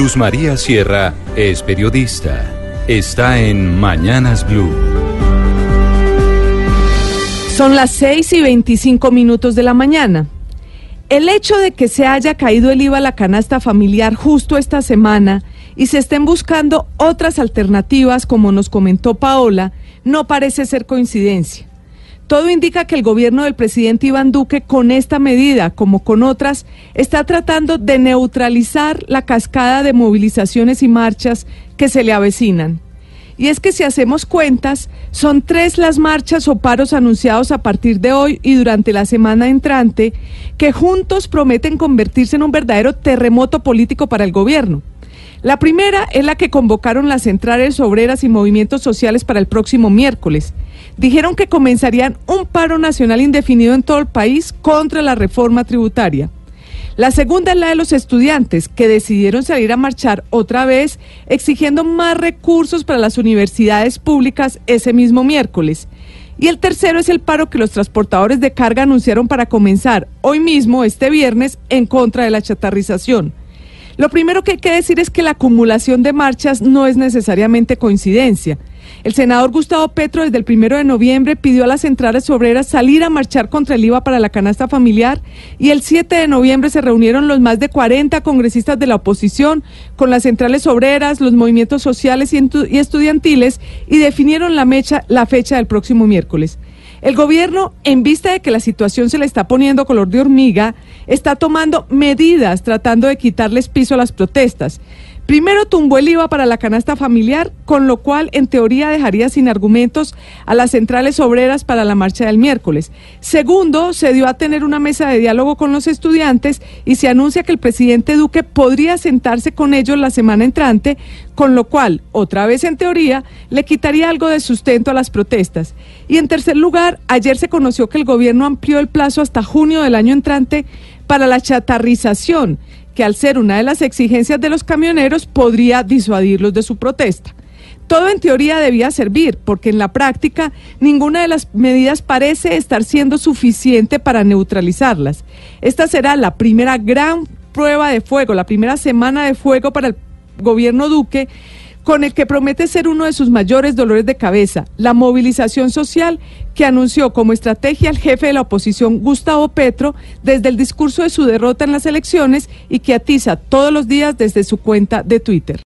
Luz María Sierra es periodista. Está en Mañanas Blue. Son las 6 y 25 minutos de la mañana. El hecho de que se haya caído el IVA a la canasta familiar justo esta semana y se estén buscando otras alternativas, como nos comentó Paola, no parece ser coincidencia. Todo indica que el gobierno del presidente Iván Duque con esta medida, como con otras, está tratando de neutralizar la cascada de movilizaciones y marchas que se le avecinan. Y es que si hacemos cuentas, son tres las marchas o paros anunciados a partir de hoy y durante la semana entrante que juntos prometen convertirse en un verdadero terremoto político para el gobierno. La primera es la que convocaron las centrales obreras y movimientos sociales para el próximo miércoles. Dijeron que comenzarían un paro nacional indefinido en todo el país contra la reforma tributaria. La segunda es la de los estudiantes, que decidieron salir a marchar otra vez exigiendo más recursos para las universidades públicas ese mismo miércoles. Y el tercero es el paro que los transportadores de carga anunciaron para comenzar hoy mismo, este viernes, en contra de la chatarrización. Lo primero que hay que decir es que la acumulación de marchas no es necesariamente coincidencia. El senador Gustavo Petro desde el primero de noviembre pidió a las centrales obreras salir a marchar contra el IVA para la canasta familiar y el 7 de noviembre se reunieron los más de 40 congresistas de la oposición con las centrales obreras, los movimientos sociales y estudiantiles y definieron la, mecha, la fecha del próximo miércoles. El gobierno, en vista de que la situación se le está poniendo color de hormiga, está tomando medidas tratando de quitarles piso a las protestas. Primero tumbó el IVA para la canasta familiar, con lo cual en teoría dejaría sin argumentos a las centrales obreras para la marcha del miércoles. Segundo, se dio a tener una mesa de diálogo con los estudiantes y se anuncia que el presidente Duque podría sentarse con ellos la semana entrante, con lo cual, otra vez en teoría, le quitaría algo de sustento a las protestas. Y en tercer lugar, ayer se conoció que el gobierno amplió el plazo hasta junio del año entrante para la chatarrización que al ser una de las exigencias de los camioneros podría disuadirlos de su protesta. Todo en teoría debía servir, porque en la práctica ninguna de las medidas parece estar siendo suficiente para neutralizarlas. Esta será la primera gran prueba de fuego, la primera semana de fuego para el gobierno Duque con el que promete ser uno de sus mayores dolores de cabeza, la movilización social que anunció como estrategia el jefe de la oposición, Gustavo Petro, desde el discurso de su derrota en las elecciones y que atiza todos los días desde su cuenta de Twitter.